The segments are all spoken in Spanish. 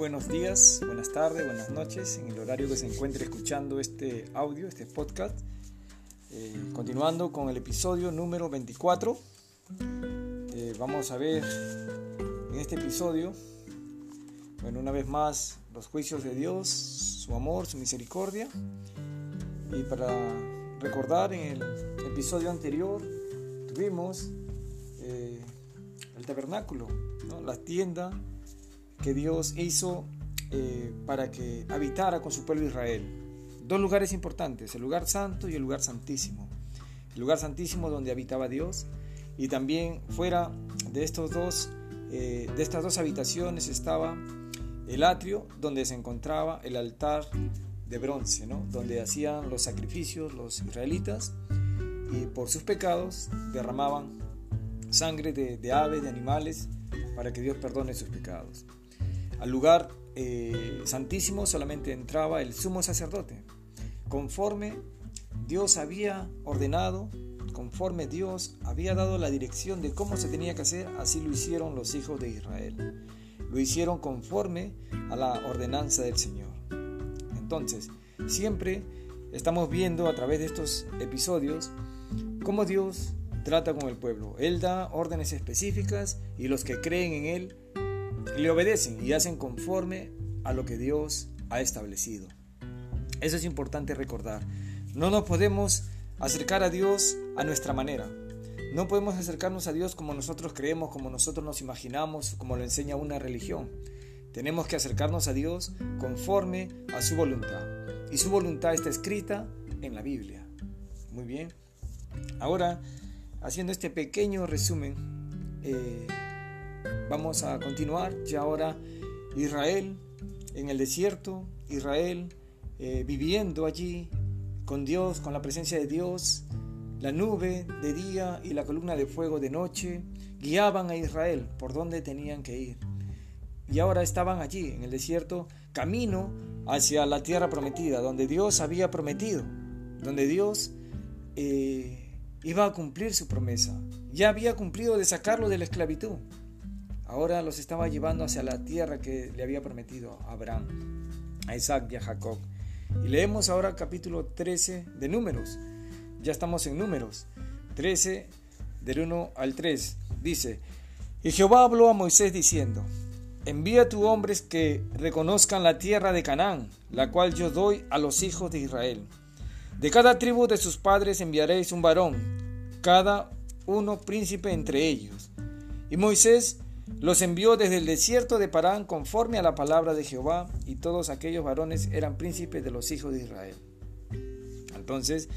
buenos días, buenas tardes, buenas noches, en el horario que se encuentre escuchando este audio, este podcast. Eh, continuando con el episodio número 24, eh, vamos a ver en este episodio, bueno, una vez más, los juicios de Dios, su amor, su misericordia. Y para recordar, en el episodio anterior tuvimos eh, el tabernáculo, la tienda que Dios hizo eh, para que habitara con su pueblo Israel. Dos lugares importantes, el lugar santo y el lugar santísimo. El lugar santísimo donde habitaba Dios y también fuera de, estos dos, eh, de estas dos habitaciones estaba el atrio donde se encontraba el altar de bronce, ¿no? donde hacían los sacrificios los israelitas y por sus pecados derramaban sangre de, de aves, de animales, para que Dios perdone sus pecados. Al lugar eh, santísimo solamente entraba el sumo sacerdote, conforme Dios había ordenado, conforme Dios había dado la dirección de cómo se tenía que hacer, así lo hicieron los hijos de Israel. Lo hicieron conforme a la ordenanza del Señor. Entonces, siempre estamos viendo a través de estos episodios cómo Dios trata con el pueblo. Él da órdenes específicas y los que creen en Él le obedecen y hacen conforme a lo que Dios ha establecido. Eso es importante recordar. No nos podemos acercar a Dios a nuestra manera. No podemos acercarnos a Dios como nosotros creemos, como nosotros nos imaginamos, como lo enseña una religión. Tenemos que acercarnos a Dios conforme a su voluntad. Y su voluntad está escrita en la Biblia. Muy bien. Ahora, haciendo este pequeño resumen, eh, Vamos a continuar ya ahora Israel en el desierto, Israel eh, viviendo allí con Dios, con la presencia de Dios, la nube de día y la columna de fuego de noche guiaban a Israel por donde tenían que ir. Y ahora estaban allí en el desierto, camino hacia la tierra prometida, donde Dios había prometido, donde Dios eh, iba a cumplir su promesa. Ya había cumplido de sacarlo de la esclavitud. Ahora los estaba llevando hacia la tierra que le había prometido a Abraham, a Isaac y a Jacob. Y leemos ahora capítulo 13 de Números. Ya estamos en Números. 13 del 1 al 3. Dice, y Jehová habló a Moisés diciendo, envía a tus hombres que reconozcan la tierra de Canaán, la cual yo doy a los hijos de Israel. De cada tribu de sus padres enviaréis un varón, cada uno príncipe entre ellos. Y Moisés los envió desde el desierto de Parán conforme a la palabra de Jehová, y todos aquellos varones eran príncipes de los hijos de Israel. Entonces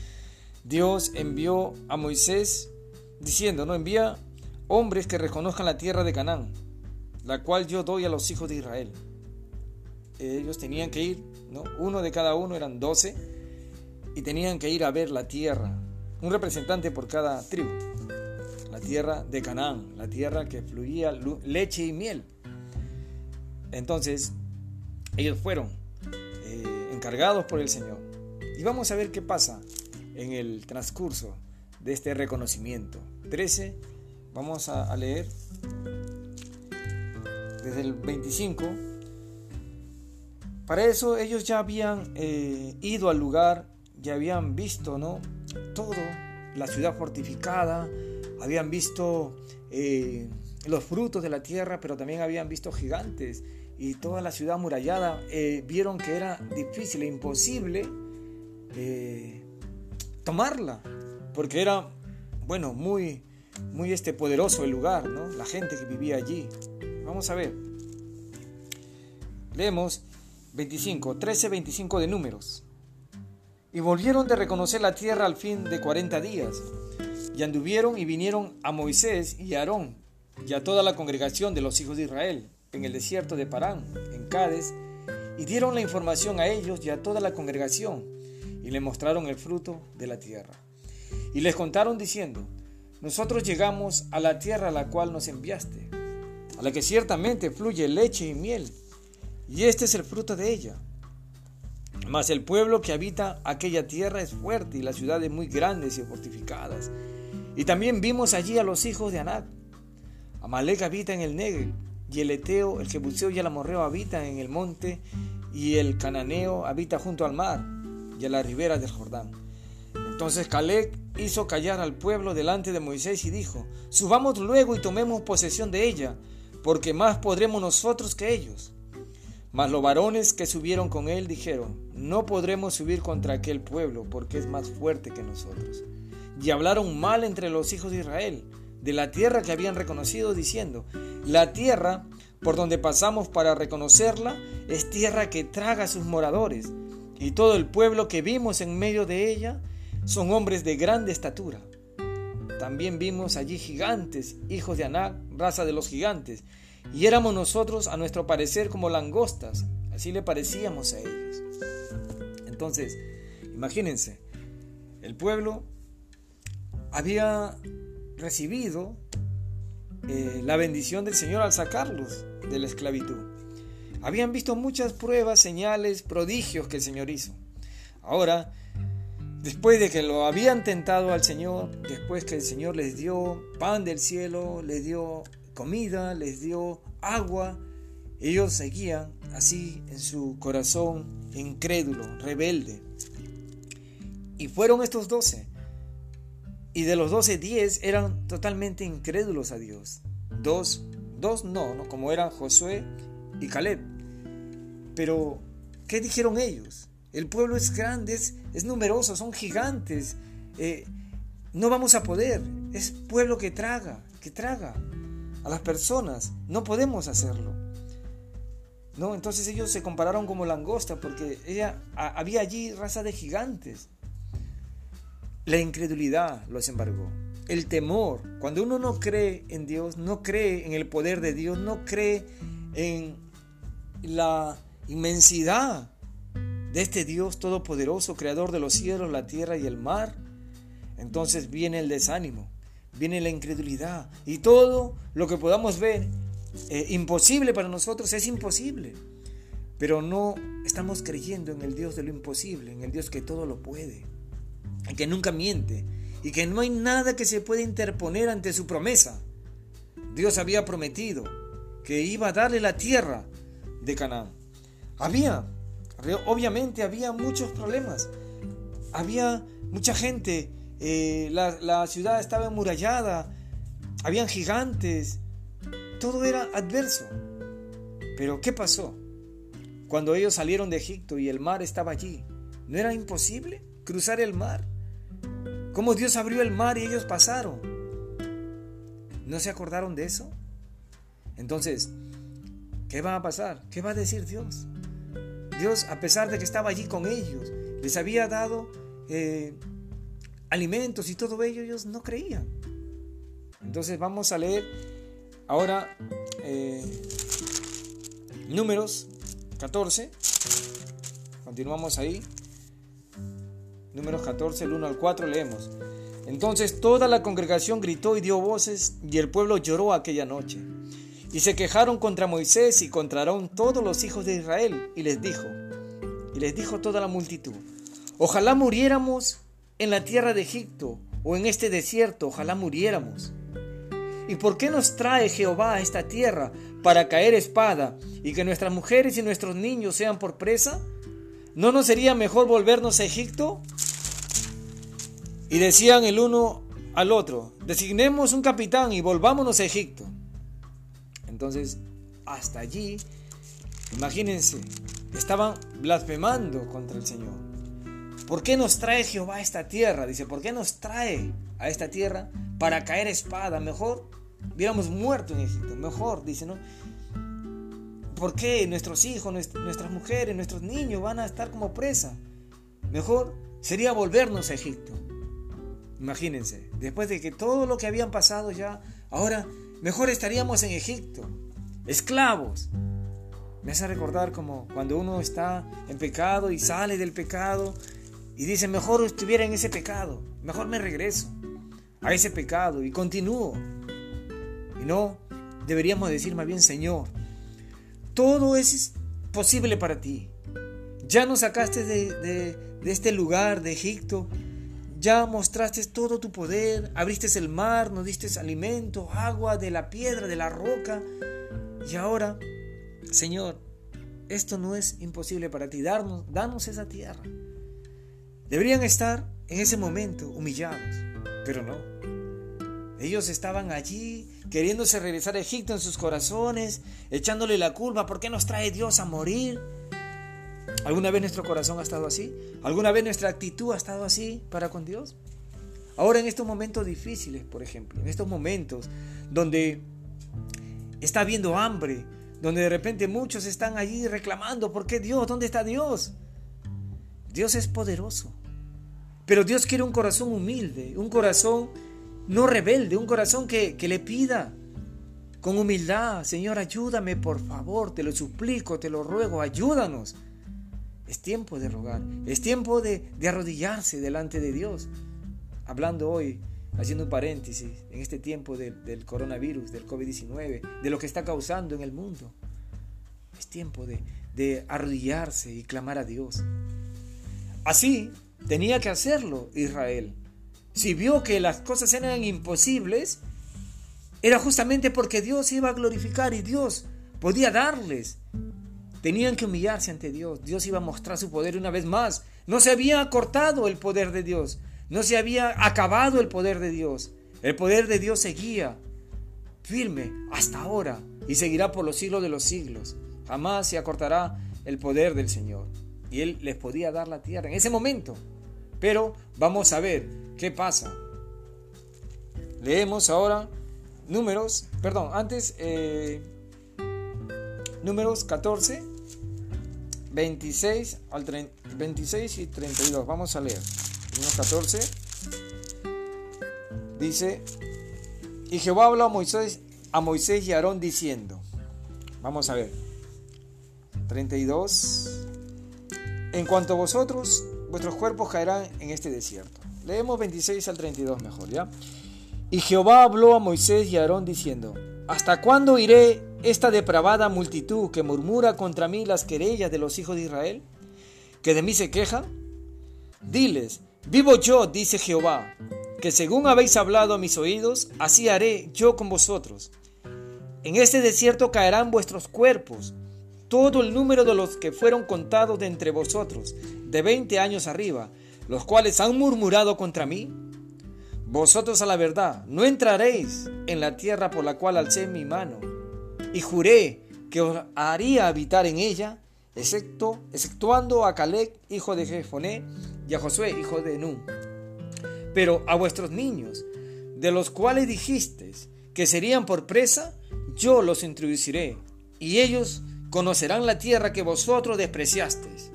Dios envió a Moisés diciendo, no envía hombres que reconozcan la tierra de Canaán, la cual yo doy a los hijos de Israel. Ellos tenían que ir, ¿no? uno de cada uno eran doce, y tenían que ir a ver la tierra, un representante por cada tribu la tierra de Canaán, la tierra que fluía leche y miel. Entonces, ellos fueron eh, encargados por el Señor. Y vamos a ver qué pasa en el transcurso de este reconocimiento. 13, vamos a, leer desde el 25. Para eso ellos ya habían eh, ido al lugar, ya habían visto, ¿no? Todo, la ciudad fortificada, habían visto eh, los frutos de la tierra, pero también habían visto gigantes y toda la ciudad amurallada. Eh, vieron que era difícil e imposible eh, tomarla, porque era, bueno, muy, muy este poderoso el lugar, ¿no? La gente que vivía allí. Vamos a ver. Leemos 25, 13, 25 de números. Y volvieron de reconocer la tierra al fin de 40 días y anduvieron y vinieron a Moisés y a Aarón y a toda la congregación de los hijos de Israel en el desierto de Parán, en Cádiz, y dieron la información a ellos y a toda la congregación, y le mostraron el fruto de la tierra. Y les contaron diciendo, nosotros llegamos a la tierra a la cual nos enviaste, a la que ciertamente fluye leche y miel, y este es el fruto de ella. Mas el pueblo que habita aquella tierra es fuerte y las ciudades muy grandes y fortificadas, y también vimos allí a los hijos de Anac. Amalek habita en el Negev y el Eteo, el Jebuseo y el Amorreo habitan en el monte, y el Cananeo habita junto al mar y a la ribera del Jordán. Entonces Caleb hizo callar al pueblo delante de Moisés y dijo, Subamos luego y tomemos posesión de ella, porque más podremos nosotros que ellos. Mas los varones que subieron con él dijeron, No podremos subir contra aquel pueblo, porque es más fuerte que nosotros. Y hablaron mal entre los hijos de Israel, de la tierra que habían reconocido, diciendo, La tierra por donde pasamos para reconocerla es tierra que traga a sus moradores, y todo el pueblo que vimos en medio de ella son hombres de grande estatura. También vimos allí gigantes, hijos de Anak, raza de los gigantes, y éramos nosotros a nuestro parecer como langostas, así le parecíamos a ellos. Entonces, imagínense, el pueblo había recibido eh, la bendición del Señor al sacarlos de la esclavitud. Habían visto muchas pruebas, señales, prodigios que el Señor hizo. Ahora, después de que lo habían tentado al Señor, después que el Señor les dio pan del cielo, les dio comida, les dio agua, ellos seguían así en su corazón incrédulo, rebelde. Y fueron estos doce. Y de los doce, diez eran totalmente incrédulos a Dios. Dos, dos no, no, como eran Josué y Caleb. Pero, ¿qué dijeron ellos? El pueblo es grande, es, numeroso, son gigantes. Eh, no vamos a poder. Es pueblo que traga, que traga a las personas. No podemos hacerlo. ¿No? Entonces ellos se compararon como langosta porque ella, había allí raza de gigantes. La incredulidad los embargó. El temor. Cuando uno no cree en Dios, no cree en el poder de Dios, no cree en la inmensidad de este Dios todopoderoso, creador de los cielos, la tierra y el mar, entonces viene el desánimo, viene la incredulidad y todo lo que podamos ver eh, imposible para nosotros es imposible. Pero no estamos creyendo en el Dios de lo imposible, en el Dios que todo lo puede, que nunca miente y que no hay nada que se pueda interponer ante su promesa. Dios había prometido que iba a darle la tierra de Canaán. Había Obviamente había muchos problemas. Había mucha gente. Eh, la, ciudad estaba emurallada. Habían gigantes. Todo era adverso. Pero ¿qué pasó? Cuando ellos salieron de Egipto y el mar estaba allí, ¿no era imposible cruzar el mar? ¿Cómo Dios abrió el mar y ellos pasaron? ¿No se acordaron de eso? Entonces, ¿qué va a pasar? ¿Qué va a decir Dios? Dios, a pesar de que estaba allí con ellos, les había dado eh, alimentos y todo ello, ellos no creían. Entonces vamos a leer ahora eh, números 14. Continuamos ahí. Números 14, el 1 al 4 leemos. Entonces toda la congregación gritó y dio voces y el pueblo lloró aquella noche. Y se quejaron contra Moisés y contra todos los hijos de Israel, y les dijo, y les dijo toda la multitud, ojalá muriéramos en la tierra de Egipto o en este desierto, ojalá muriéramos. ¿Y por qué nos trae Jehová a esta tierra para caer espada y que nuestras mujeres y nuestros niños sean por presa? ¿No nos sería mejor volvernos a Egipto? Y decían el uno al otro, designemos un capitán y volvámonos a Egipto. Entonces, hasta allí, imagínense, estaban blasfemando contra el Señor. ¿Por qué nos trae Jehová a esta tierra? Dice, ¿por qué nos trae a esta tierra para caer espada? Mejor hubiéramos muerto en Egipto. Mejor, dice, ¿no? ¿Por qué nuestros hijos, nuestras mujeres, nuestros niños van a estar como presa? Mejor sería volvernos a Egipto. Imagínense, después de que todo lo que habían pasado ya, ahora Mejor estaríamos en Egipto, esclavos. Me hace recordar como cuando uno está en pecado y sale del pecado y dice, mejor estuviera en ese pecado, mejor me regreso a ese pecado y continúo. Y no, deberíamos decir más bien, Señor, todo es posible para ti. Ya nos sacaste de, este lugar, de Egipto, ya mostraste todo tu poder, abriste el mar, nos diste alimento, agua de la piedra, de la roca. Y ahora, Señor, esto no es imposible para ti, darnos, danos esa tierra. Deberían estar en ese momento humillados, pero no. Ellos estaban allí queriéndose regresar a Egipto en sus corazones, echándole la culpa, ¿por qué nos trae Dios a morir? ¿Alguna vez nuestro corazón ha estado así? ¿Alguna vez nuestra actitud ha estado así para con Dios? Ahora en estos momentos difíciles, por ejemplo, en estos momentos donde está habiendo hambre, donde de repente muchos están allí reclamando, ¿por qué Dios? ¿Dónde está Dios? Dios es poderoso, pero Dios quiere un corazón humilde, un corazón no rebelde, un corazón que, le pida con humildad, Señor, ayúdame por favor, te lo suplico, te lo ruego, ayúdanos. Es tiempo de rogar, es tiempo de, arrodillarse delante de Dios. Hablando hoy, haciendo un paréntesis, en este tiempo del coronavirus, del COVID-19, de lo que está causando en el mundo. Es tiempo de, de arrodillarse y clamar a Dios. Así tenía que hacerlo Israel. Si vio que las cosas eran imposibles, era justamente porque Dios iba a glorificar y Dios podía darles. Tenían que humillarse ante Dios. Dios iba a mostrar su poder una vez más. No se había cortado el poder de Dios. No se había acabado el poder de Dios. El poder de Dios seguía firme hasta ahora y seguirá por los siglos de los siglos. Jamás se acortará el poder del Señor. Y Él les podía dar la tierra en ese momento. Pero vamos a ver qué pasa. Leemos ahora números, perdón, antes eh, números 14, 26, al 26 y 32. Vamos a leer. Números 14 dice, y Jehová habló a Moisés, a Moisés y a Aarón diciendo, vamos a ver, 32, en cuanto a vosotros, vuestros cuerpos caerán en este desierto. Leemos 26 al 32 mejor, ¿ya? Y Jehová habló a Moisés y a Aarón diciendo, ¿Hasta cuándo iré esta depravada multitud que murmura contra mí las querellas de los hijos de Israel? ¿Que de mí se quejan? Diles, vivo yo, dice Jehová, que según habéis hablado a mis oídos, así haré yo con vosotros. En este desierto caerán vuestros cuerpos, todo el número de los que fueron contados de entre vosotros, de veinte años arriba, los cuales han murmurado contra mí. Vosotros a la verdad no entraréis en la tierra por la cual alcé mi mano, y juré que os haría habitar en ella, excepto, exceptuando a Caleb, hijo de Jefoné, y a Josué, hijo de Nun. Pero a vuestros niños, de los cuales dijisteis que serían por presa, yo los introduciré, y ellos conocerán la tierra que vosotros despreciasteis.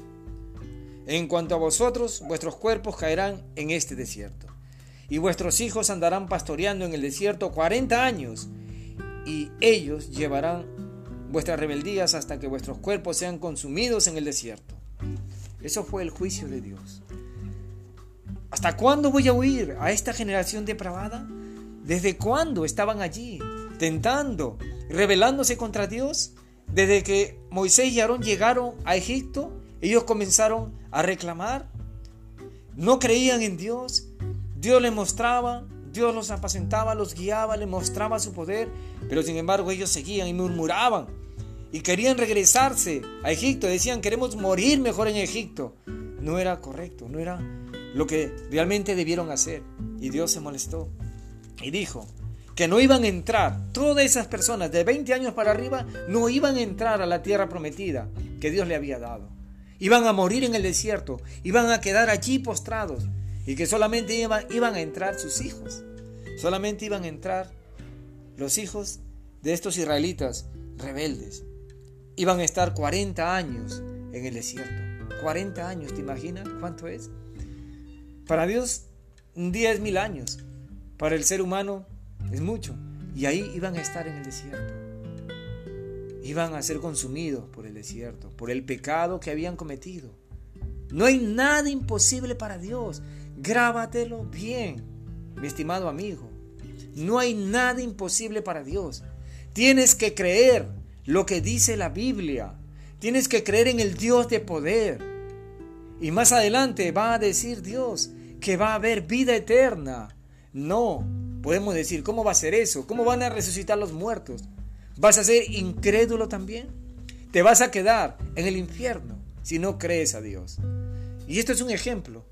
En cuanto a vosotros, vuestros cuerpos caerán en este desierto, y vuestros hijos andarán pastoreando en el desierto cuarenta años, y ellos llevarán vuestras rebeldías hasta que vuestros cuerpos sean consumidos en el desierto. Eso fue el juicio de Dios. ¿Hasta cuándo voy a huir a esta generación depravada? ¿Desde cuándo estaban allí, tentando, rebelándose contra Dios? Desde que Moisés y Aarón llegaron a Egipto, ellos comenzaron a reclamar. No creían en Dios. Dios les mostraba, Dios los apacentaba, los guiaba, les mostraba su poder, pero sin embargo ellos seguían y murmuraban y querían regresarse a Egipto. Decían, queremos morir mejor en Egipto. No era correcto, no era lo que realmente debieron hacer. Y Dios se molestó y dijo, que no iban a entrar, todas esas personas de 20 años para arriba no iban a entrar a la tierra prometida que Dios le había dado. Iban a morir en el desierto, iban a quedar allí postrados y que solamente iban, iban a entrar sus hijos. Solamente iban a entrar los hijos de estos israelitas rebeldes. Iban a estar 40 años en el desierto. 40 años, ¿te imaginas cuánto es? Para Dios un día es mil años. Para el ser humano es mucho. Y ahí iban a estar en el desierto. Iban a ser consumidos por el desierto, por el pecado que habían cometido. No hay nada imposible para Dios. Grábatelo bien, mi estimado amigo. No hay nada imposible para Dios. Tienes que creer lo que dice la Biblia. Tienes que creer en el Dios de poder. Y más adelante va a decir Dios que va a haber vida eterna. No, Podemos decir, ¿cómo va a ser eso? ¿Cómo van a resucitar los muertos? ¿Vas a ser incrédulo también? Te vas a quedar en el infierno si no crees a Dios. Y esto es un ejemplo.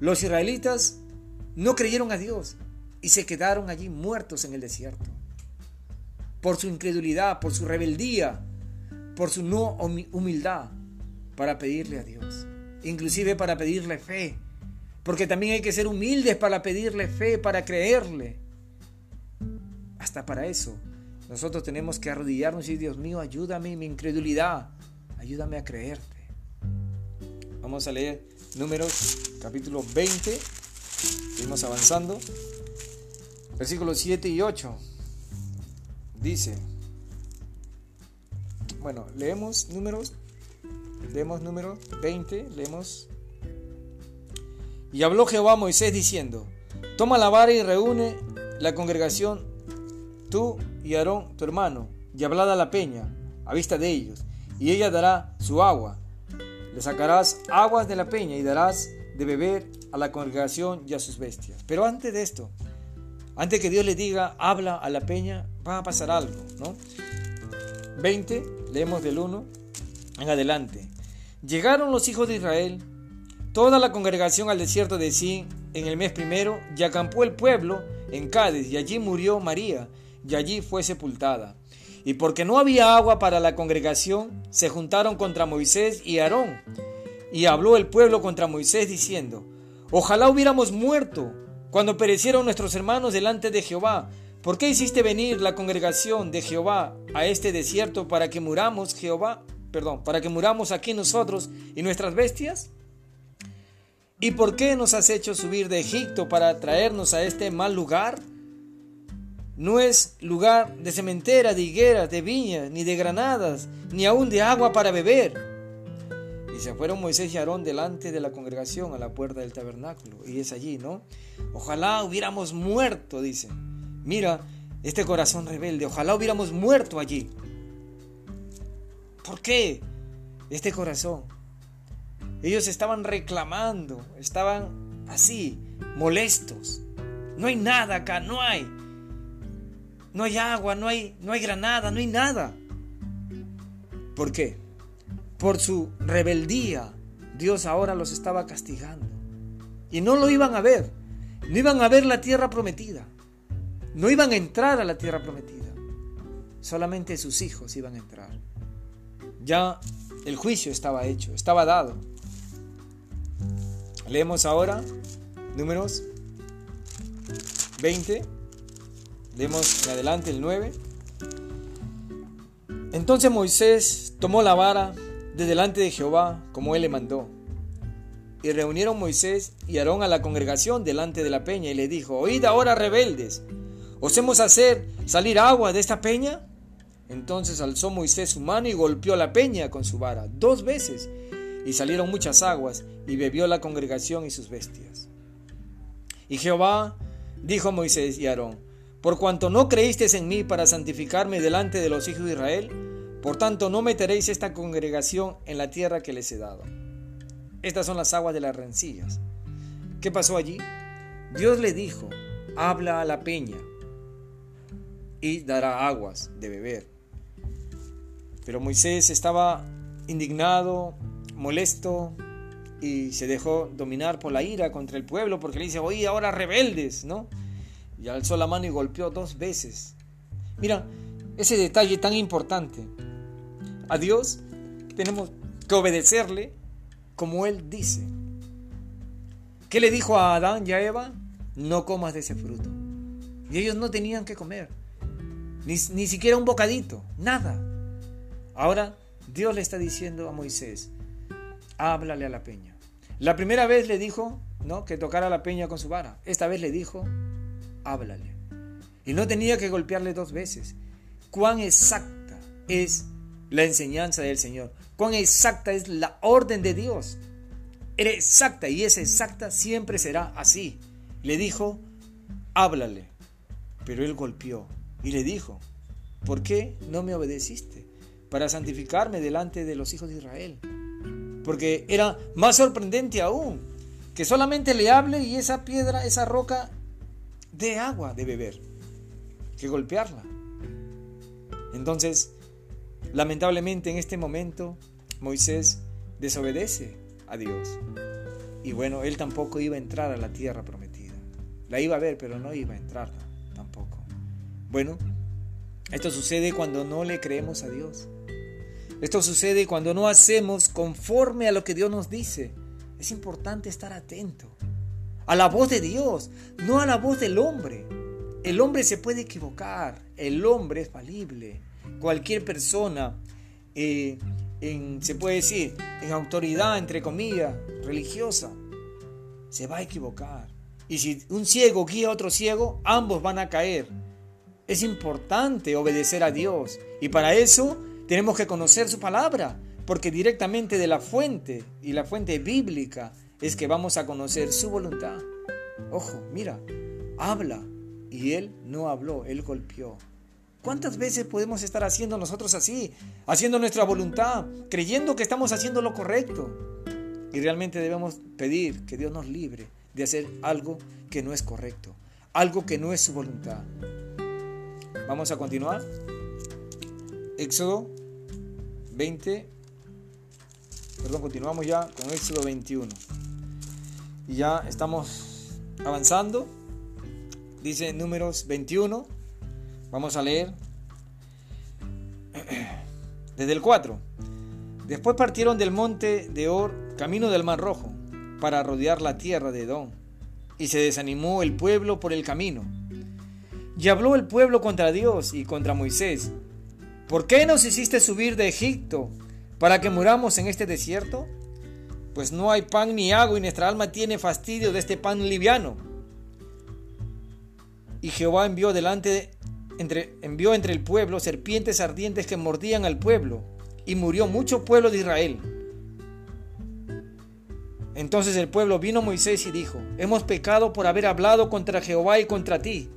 Los israelitas no creyeron a Dios y se quedaron allí muertos en el desierto. Por su incredulidad, por su rebeldía, por su no humildad para pedirle a Dios. Inclusive para pedirle fe. Porque también hay que ser humildes para pedirle fe, para creerle. Hasta para eso. Nosotros tenemos que arrodillarnos y Dios mío, ayúdame mi incredulidad. Ayúdame a creerte. Vamos a leer números capítulo 20. Seguimos avanzando. Versículos 7 y 8. Dice, bueno, leemos números, leemos números 20, leemos. Y habló Jehová a Moisés diciendo, toma la vara y reúne la congregación, tú y Aarón, tu hermano, y hablad a la peña, a vista de ellos, y ella dará su agua. Le sacarás aguas de la peña y darás de beber a la congregación y a sus bestias. Pero antes de esto, antes que Dios le diga, habla a la peña, va a pasar algo, ¿no? 20, leemos del 1 en adelante. Llegaron los hijos de Israel, toda la congregación al desierto de Sin en el mes primero, y acampó el pueblo en Cádiz, y allí murió María, y allí fue sepultada. Y porque no había agua para la congregación, se juntaron contra Moisés y Aarón, y habló el pueblo contra Moisés diciendo, Ojalá hubiéramos muerto cuando perecieron nuestros hermanos delante de Jehová. ¿Por qué hiciste venir la congregación de Jehová a este desierto para que muramos Jehová? Perdón, para que muramos aquí nosotros y nuestras bestias? ¿Y por qué nos has hecho subir de Egipto para traernos a este mal lugar? No es lugar de cementera, de higueras, de viñas, ni de granadas, ni aún de agua para beber se fueron Moisés y Aarón delante de la congregación a la puerta del tabernáculo. Y es allí, ¿no? Ojalá hubiéramos muerto, dice. Mira, este corazón rebelde, ojalá hubiéramos muerto allí. ¿Por qué? Este corazón. Ellos estaban reclamando, estaban así, molestos. No hay nada acá, no hay. No hay agua, no hay, no hay granada, no hay nada. ¿Por qué? por su rebeldía, Dios ahora los estaba castigando. Y no lo iban a ver. No iban a ver la tierra prometida. No iban a entrar a la tierra prometida. Solamente sus hijos iban a entrar. Ya el juicio estaba hecho, estaba dado. Leemos ahora números 20. Leemos en adelante el 9. Entonces Moisés tomó la vara de delante de Jehová, como él le mandó. Y reunieron Moisés y Aarón a la congregación delante de la peña y le dijo, Oíd ahora rebeldes, ¿os hemos hacer salir agua de esta peña? Entonces alzó Moisés su mano y golpeó la peña con su vara dos veces, y salieron muchas aguas, y bebió la congregación y sus bestias. Y Jehová dijo a Moisés y Aarón, Por cuanto no creísteis en mí para santificarme delante de los hijos de Israel, por tanto, no meteréis esta congregación en la tierra que les he dado. Estas son las aguas de las rencillas. ¿Qué pasó allí? Dios le dijo, habla a la peña y dará aguas de beber. Pero Moisés estaba indignado, molesto y se dejó dominar por la ira contra el pueblo porque le dice, oye, ahora rebeldes, ¿no? Y alzó la mano y golpeó dos veces. Mira, ese detalle tan importante. A Dios tenemos que obedecerle como Él dice. ¿Qué le dijo a Adán y a Eva? No comas de ese fruto. Y ellos no tenían que comer. Ni, ni siquiera un bocadito. Nada. Ahora Dios le está diciendo a Moisés, háblale a la peña. La primera vez le dijo, ¿no? Que tocara la peña con su vara. Esta vez le dijo, háblale. Y no tenía que golpearle dos veces. Cuán exacta es la enseñanza del Señor. Cuán exacta es la orden de Dios. Era exacta y es exacta siempre será así. Le dijo, háblale. Pero él golpeó y le dijo, ¿por qué no me obedeciste? Para santificarme delante de los hijos de Israel. Porque era más sorprendente aún que solamente le hable y esa piedra, esa roca, de agua de beber, que golpearla. Entonces, lamentablemente en este momento, Moisés desobedece a Dios. Y bueno, él tampoco iba a entrar a la tierra prometida. La iba a ver, pero no iba a entrar tampoco. Bueno, esto sucede cuando no le creemos a Dios. Esto sucede cuando no hacemos conforme a lo que Dios nos dice. Es importante estar atento a la voz de Dios, no a la voz del hombre. El hombre se puede equivocar, el hombre es falible. Cualquier persona, eh, se puede decir, en autoridad, entre comillas, religiosa, se va a equivocar. Y si un ciego guía a otro ciego, ambos van a caer. Es importante obedecer a Dios. Y para eso tenemos que conocer su palabra, porque directamente de la fuente y la fuente bíblica es que vamos a conocer su voluntad. Ojo, mira, habla. Y él no habló, él golpeó. ¿Cuántas veces podemos estar haciendo nosotros así? Haciendo nuestra voluntad, creyendo que estamos haciendo lo correcto. Y realmente debemos pedir que Dios nos libre de hacer algo que no es correcto, algo que no es su voluntad. Vamos a continuar. Éxodo 20, perdón, continuamos ya con Éxodo 21. Y ya estamos avanzando. Dice números 21. Vamos a leer desde el 4. Después partieron del monte de Or, camino del Mar Rojo, para rodear la tierra de Edom. Y se desanimó el pueblo por el camino. Y habló el pueblo contra Dios y contra Moisés, ¿Por qué nos hiciste subir de Egipto para que muramos en este desierto? Pues no hay pan ni agua y nuestra alma tiene fastidio de este pan liviano. Y Jehová envió delante entre, envió entre el pueblo serpientes ardientes que mordían al pueblo, y murió mucho pueblo de Israel. Entonces el pueblo vino a Moisés y dijo, hemos pecado por haber hablado contra Jehová y contra ti.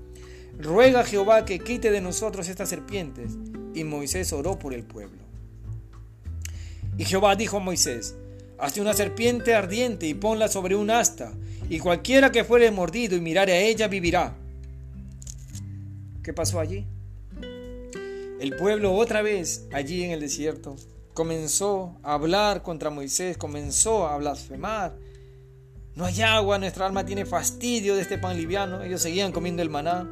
Ruega a Jehová que quite de nosotros estas serpientes. Y Moisés oró por el pueblo. Y Jehová dijo a Moisés, Hazte una serpiente ardiente y ponla sobre un asta, y cualquiera que fuere mordido y mirare a ella vivirá. ¿Qué pasó allí? El pueblo otra vez allí en el desierto comenzó a hablar contra Moisés, comenzó a blasfemar. No hay agua, nuestra alma tiene fastidio de este pan liviano. Ellos seguían comiendo el maná.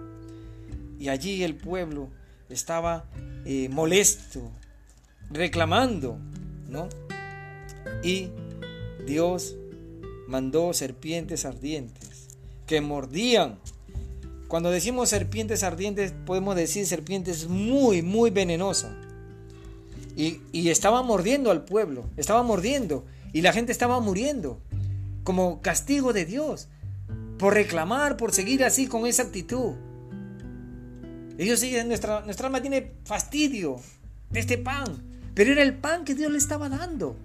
Y allí el pueblo estaba eh, molesto, reclamando, ¿no? Y Dios mandó serpientes ardientes que mordían. Cuando decimos serpientes ardientes, podemos decir serpientes muy, muy venenosas. Y, y estaba mordiendo al pueblo, estaba mordiendo, y la gente estaba muriendo, como castigo de Dios, por reclamar, por seguir así con esa actitud. Ellos siguen, nuestra, nuestra alma tiene fastidio de este pan, pero era el pan que Dios le estaba dando.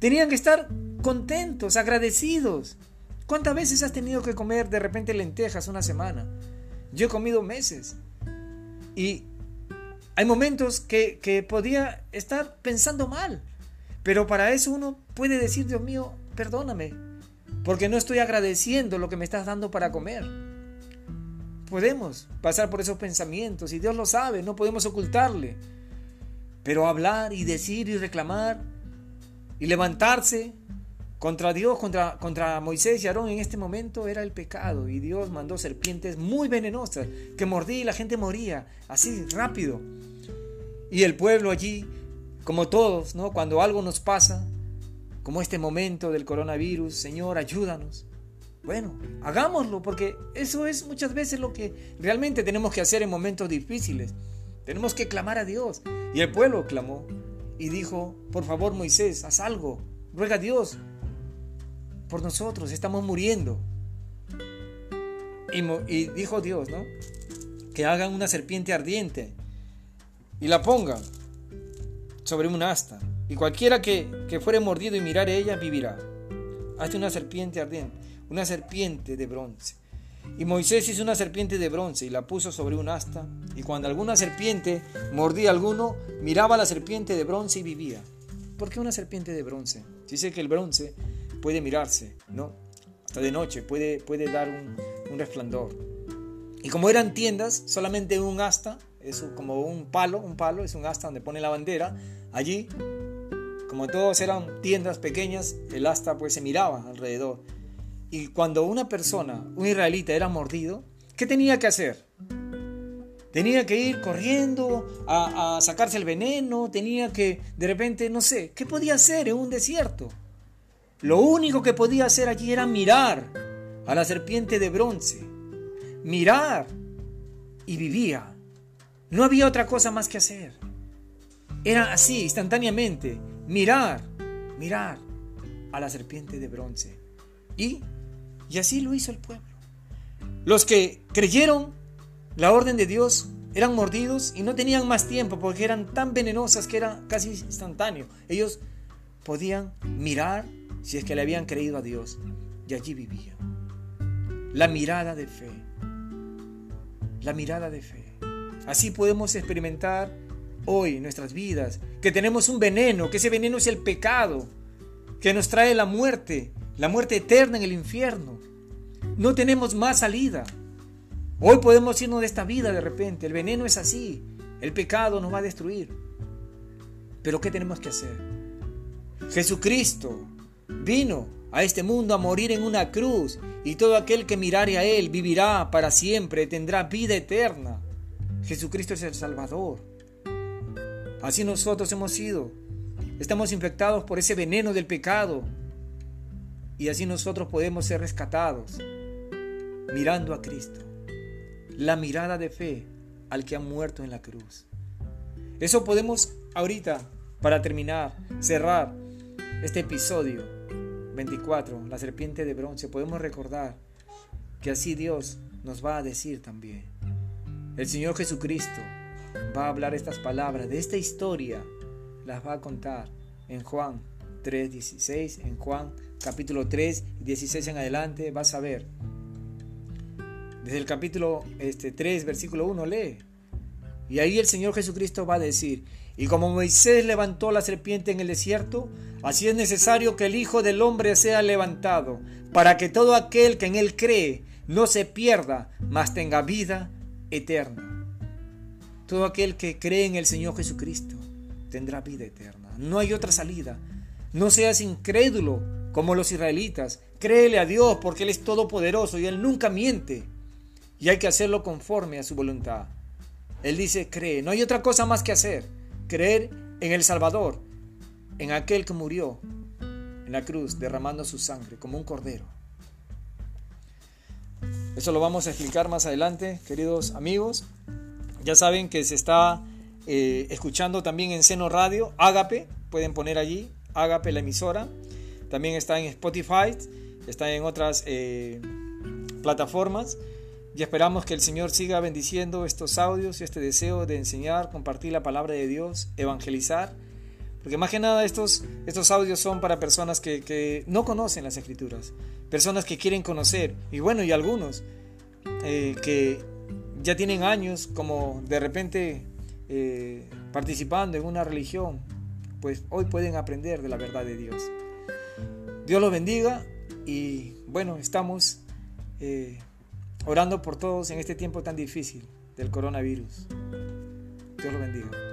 Tenían que estar contentos, agradecidos. ¿Cuántas veces has tenido que comer de repente lentejas una semana? Yo he comido meses. Y hay momentos que, que podía estar pensando mal. Pero para eso uno puede decir, Dios mío, perdóname. Porque no estoy agradeciendo lo que me estás dando para comer. Podemos pasar por esos pensamientos y Dios lo sabe, no podemos ocultarle. Pero hablar y decir y reclamar y levantarse contra Dios, contra, contra Moisés y Aarón en este momento era el pecado. Y Dios mandó serpientes muy venenosas que mordía y la gente moría así rápido. Y el pueblo allí, como todos, ¿no? cuando algo nos pasa, como este momento del coronavirus, Señor, ayúdanos. Bueno, hagámoslo porque eso es muchas veces lo que realmente tenemos que hacer en momentos difíciles. Tenemos que clamar a Dios. Y el pueblo clamó y dijo, por favor Moisés, haz algo. Ruega a Dios por nosotros, estamos muriendo. Y, dijo Dios, ¿no? Que hagan una serpiente ardiente y la pongan sobre un asta. Y cualquiera que, que fuere mordido y mirar a ella vivirá. Hazte una serpiente ardiente una serpiente de bronce. Y Moisés hizo una serpiente de bronce y la puso sobre un asta, y cuando alguna serpiente mordía a alguno, miraba a la serpiente de bronce y vivía. ¿Por qué una serpiente de bronce? Dice que el bronce puede mirarse, ¿no? Hasta de noche puede, puede dar un, resplandor. Y como eran tiendas, solamente un asta, es como un palo, un palo, es un asta donde pone la bandera. Allí, como todos eran tiendas pequeñas, el asta pues se miraba alrededor. Y cuando una persona, un israelita, era mordido, ¿qué tenía que hacer? Tenía que ir corriendo a, sacarse el veneno, tenía que, de repente, no sé, ¿qué podía hacer en un desierto? Lo único que podía hacer allí era mirar a la serpiente de bronce, mirar y vivía. No había otra cosa más que hacer. Era así, instantáneamente, mirar, mirar a la serpiente de bronce. Y, y así lo hizo el pueblo. Los que creyeron la orden de Dios eran mordidos y no tenían más tiempo porque eran tan venenosas que era casi instantáneo. Ellos podían mirar si es que le habían creído a Dios y allí vivían. La mirada de fe. La mirada de fe. Así podemos experimentar hoy nuestras vidas que tenemos un veneno, que ese veneno es el pecado, que nos trae la muerte, la muerte eterna en el infierno. No tenemos más salida. Hoy podemos irnos de esta vida de repente. El veneno es así. El pecado nos va a destruir. Pero ¿qué tenemos que hacer? Jesucristo vino a este mundo a morir en una cruz y todo aquel que mirare a Él vivirá para siempre, tendrá vida eterna. Jesucristo es el Salvador. Así nosotros hemos sido. Estamos infectados por ese veneno del pecado. Y así nosotros podemos ser rescatados mirando a Cristo. La mirada de fe al que ha muerto en la cruz. Eso podemos ahorita, para terminar, cerrar este episodio 24, la serpiente de bronce, podemos recordar que así Dios nos va a decir también. El Señor Jesucristo va a hablar estas palabras de esta historia, las va a contar en Juan 3:16, en Juan capítulo 3, 16 en adelante, vas a ver. Desde el capítulo este, 3, versículo 1, lee. Y ahí el Señor Jesucristo va a decir, y como Moisés levantó la serpiente en el desierto, así es necesario que el Hijo del Hombre sea levantado, para que todo aquel que en él cree no se pierda, mas tenga vida eterna. Todo aquel que cree en el Señor Jesucristo tendrá vida eterna. No hay otra salida. No seas incrédulo como los israelitas. Créele a Dios porque Él es todopoderoso y Él nunca miente. Y hay que hacerlo conforme a su voluntad. Él dice, cree. No hay otra cosa más que hacer. Creer en el Salvador, en aquel que murió en la cruz derramando su sangre como un cordero. Eso lo vamos a explicar más adelante, queridos amigos. Ya saben que se está eh, escuchando también en Seno Radio, Ágape, pueden poner allí, Ágape la emisora. También está en Spotify, está en otras eh, plataformas. Y esperamos que el Señor siga bendiciendo estos audios y este deseo de enseñar, compartir la palabra de Dios, evangelizar. Porque más que nada estos, estos audios son para personas que, que no conocen las escrituras, personas que quieren conocer, y bueno, y algunos eh, que ya tienen años como de repente eh, participando en una religión, pues hoy pueden aprender de la verdad de Dios. Dios los bendiga y bueno, estamos eh, orando por todos en este tiempo tan difícil del coronavirus. Dios los bendiga.